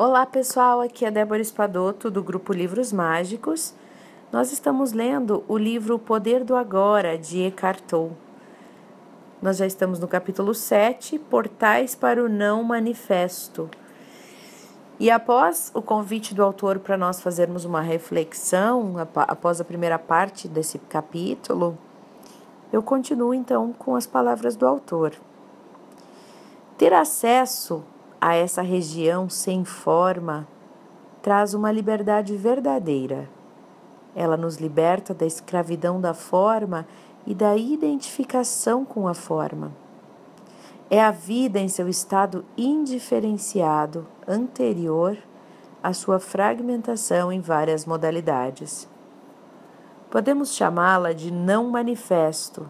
Olá pessoal, aqui é Débora Espadoto do grupo Livros Mágicos. Nós estamos lendo o livro O Poder do Agora de Eckhart Tolle. Nós já estamos no capítulo 7, Portais para o Não Manifesto. E após o convite do autor para nós fazermos uma reflexão, após a primeira parte desse capítulo, eu continuo então com as palavras do autor. Ter acesso a essa região sem forma traz uma liberdade verdadeira. Ela nos liberta da escravidão da forma e da identificação com a forma. É a vida em seu estado indiferenciado, anterior à sua fragmentação em várias modalidades. Podemos chamá-la de não manifesto,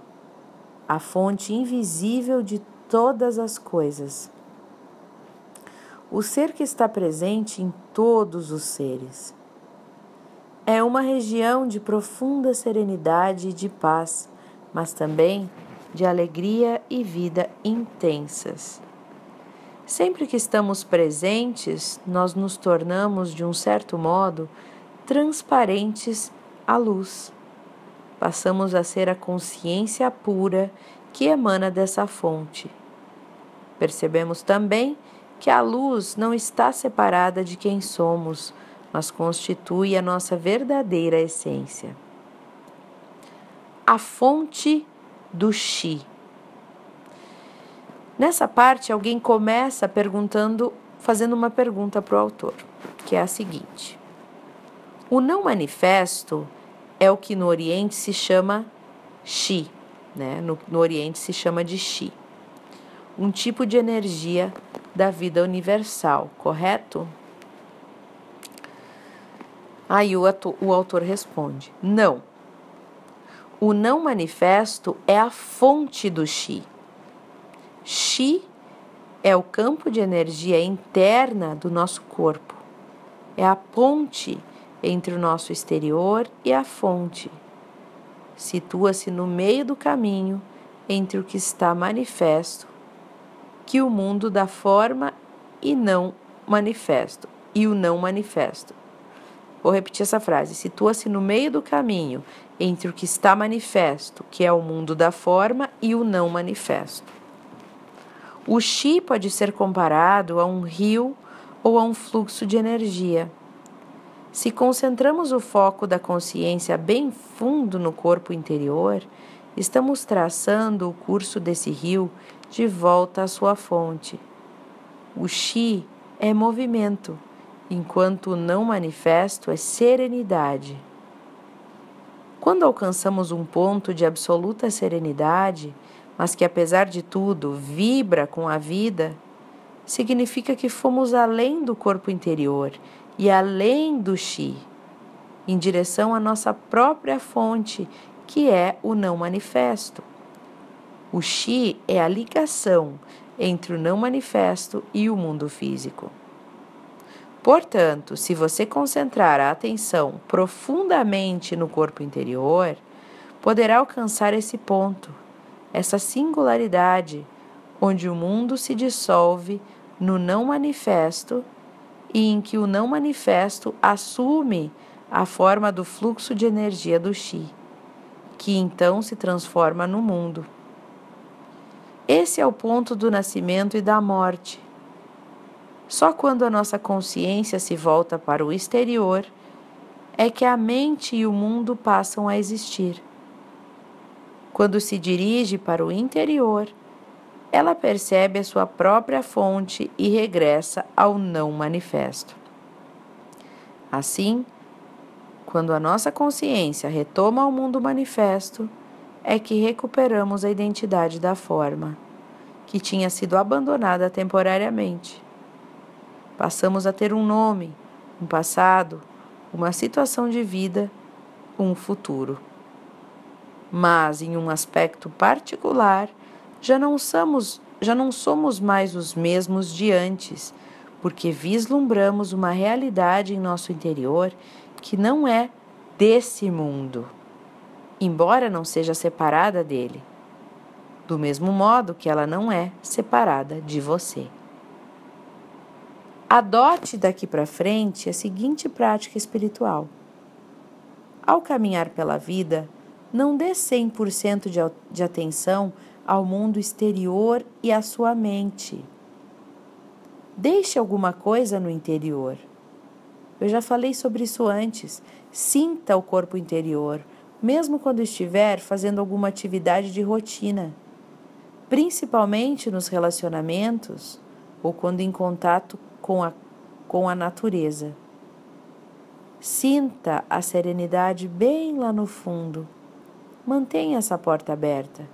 a fonte invisível de todas as coisas o ser que está presente em todos os seres. É uma região de profunda serenidade e de paz, mas também de alegria e vida intensas. Sempre que estamos presentes, nós nos tornamos, de um certo modo, transparentes à luz. Passamos a ser a consciência pura que emana dessa fonte. Percebemos também que a luz não está separada de quem somos, mas constitui a nossa verdadeira essência. A fonte do Chi. Nessa parte, alguém começa perguntando, fazendo uma pergunta para o autor, que é a seguinte: O não manifesto é o que no Oriente se chama Chi, né? no, no Oriente se chama de Chi, um tipo de energia da vida universal, correto? Aí o, o autor responde: não. O não manifesto é a fonte do Xi. Xi é o campo de energia interna do nosso corpo. É a ponte entre o nosso exterior e a fonte. Situa-se no meio do caminho entre o que está manifesto que o mundo dá forma e não manifesto, e o não manifesto. Vou repetir essa frase. Situa-se no meio do caminho entre o que está manifesto, que é o mundo da forma, e o não manifesto. O chi pode ser comparado a um rio ou a um fluxo de energia. Se concentramos o foco da consciência bem fundo no corpo interior, estamos traçando o curso desse rio de volta à sua fonte. O Chi é movimento, enquanto o não manifesto é serenidade. Quando alcançamos um ponto de absoluta serenidade, mas que apesar de tudo vibra com a vida, significa que fomos além do corpo interior e além do Chi, em direção à nossa própria fonte, que é o não manifesto. O Xi é a ligação entre o não manifesto e o mundo físico. Portanto, se você concentrar a atenção profundamente no corpo interior, poderá alcançar esse ponto, essa singularidade, onde o mundo se dissolve no não manifesto e em que o não manifesto assume a forma do fluxo de energia do Xi, que então se transforma no mundo. Esse é o ponto do nascimento e da morte. Só quando a nossa consciência se volta para o exterior é que a mente e o mundo passam a existir. Quando se dirige para o interior, ela percebe a sua própria fonte e regressa ao não manifesto. Assim, quando a nossa consciência retoma ao mundo manifesto, é que recuperamos a identidade da forma, que tinha sido abandonada temporariamente. Passamos a ter um nome, um passado, uma situação de vida, um futuro. Mas em um aspecto particular, já não somos, já não somos mais os mesmos de antes, porque vislumbramos uma realidade em nosso interior que não é desse mundo embora não seja separada dele, do mesmo modo que ela não é separada de você. Adote daqui para frente a seguinte prática espiritual. Ao caminhar pela vida, não dê 100% de, de atenção ao mundo exterior e à sua mente. Deixe alguma coisa no interior. Eu já falei sobre isso antes. Sinta o corpo interior, mesmo quando estiver fazendo alguma atividade de rotina, principalmente nos relacionamentos ou quando em contato com a, com a natureza. Sinta a serenidade bem lá no fundo. Mantenha essa porta aberta.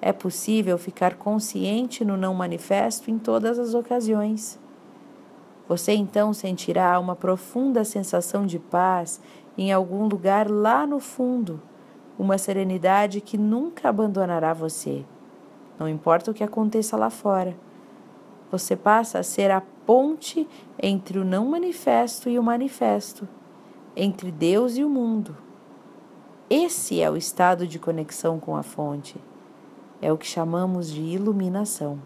É possível ficar consciente no não manifesto em todas as ocasiões. Você então sentirá uma profunda sensação de paz em algum lugar lá no fundo, uma serenidade que nunca abandonará você. Não importa o que aconteça lá fora. Você passa a ser a ponte entre o não manifesto e o manifesto, entre Deus e o mundo. Esse é o estado de conexão com a fonte. É o que chamamos de iluminação.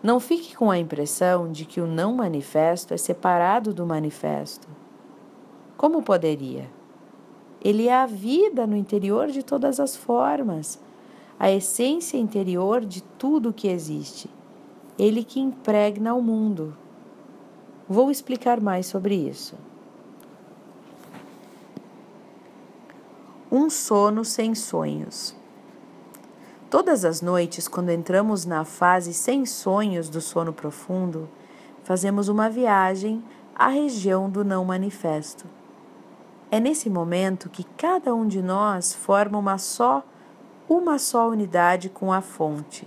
Não fique com a impressão de que o não manifesto é separado do manifesto. Como poderia? Ele é a vida no interior de todas as formas, a essência interior de tudo que existe. Ele que impregna o mundo. Vou explicar mais sobre isso. Um sono sem sonhos. Todas as noites, quando entramos na fase sem sonhos do sono profundo, fazemos uma viagem à região do não manifesto. É nesse momento que cada um de nós forma uma só, uma só unidade com a fonte.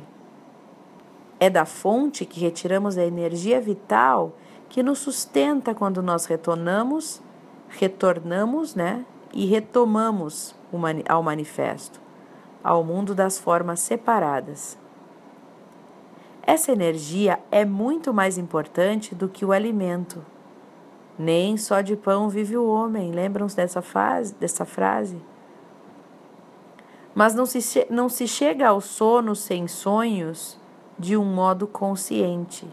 É da fonte que retiramos a energia vital que nos sustenta quando nós retornamos, retornamos, né, e retomamos ao manifesto ao mundo das formas separadas. Essa energia é muito mais importante do que o alimento. Nem só de pão vive o homem. Lembram-se dessa, fase, dessa frase? Mas não se, não se chega ao sono sem sonhos de um modo consciente.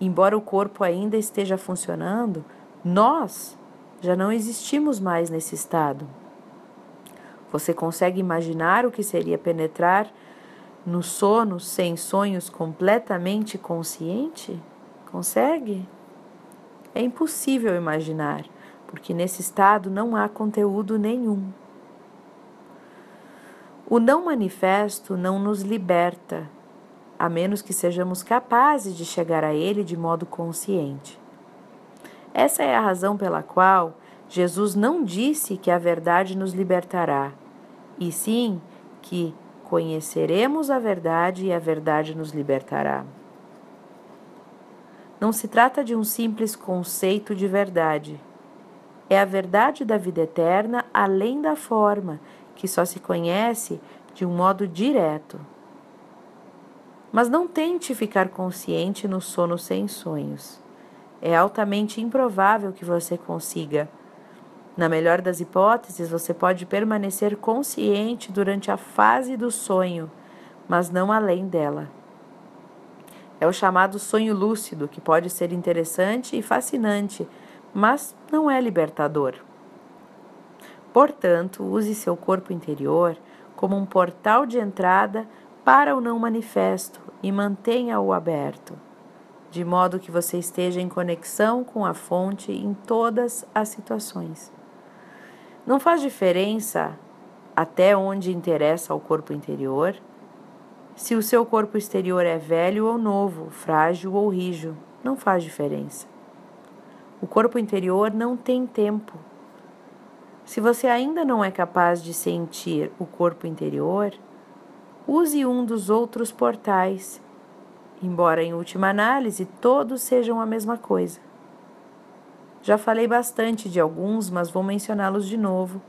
Embora o corpo ainda esteja funcionando, nós já não existimos mais nesse estado. Você consegue imaginar o que seria penetrar no sono sem sonhos completamente consciente? Consegue? É impossível imaginar, porque nesse estado não há conteúdo nenhum. O não manifesto não nos liberta, a menos que sejamos capazes de chegar a ele de modo consciente. Essa é a razão pela qual Jesus não disse que a verdade nos libertará, e sim que conheceremos a verdade e a verdade nos libertará. Não se trata de um simples conceito de verdade. É a verdade da vida eterna além da forma, que só se conhece de um modo direto. Mas não tente ficar consciente no sono sem sonhos. É altamente improvável que você consiga na melhor das hipóteses, você pode permanecer consciente durante a fase do sonho, mas não além dela. É o chamado sonho lúcido, que pode ser interessante e fascinante, mas não é libertador. Portanto, use seu corpo interior como um portal de entrada para o não manifesto e mantenha-o aberto, de modo que você esteja em conexão com a fonte em todas as situações. Não faz diferença até onde interessa ao corpo interior, se o seu corpo exterior é velho ou novo, frágil ou rijo, não faz diferença. O corpo interior não tem tempo. Se você ainda não é capaz de sentir o corpo interior, use um dos outros portais, embora em última análise todos sejam a mesma coisa. Já falei bastante de alguns, mas vou mencioná-los de novo,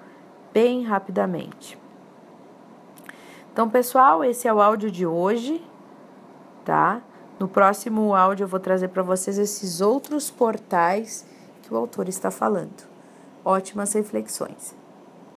bem rapidamente. Então, pessoal, esse é o áudio de hoje, tá? No próximo áudio eu vou trazer para vocês esses outros portais que o autor está falando. Ótimas reflexões.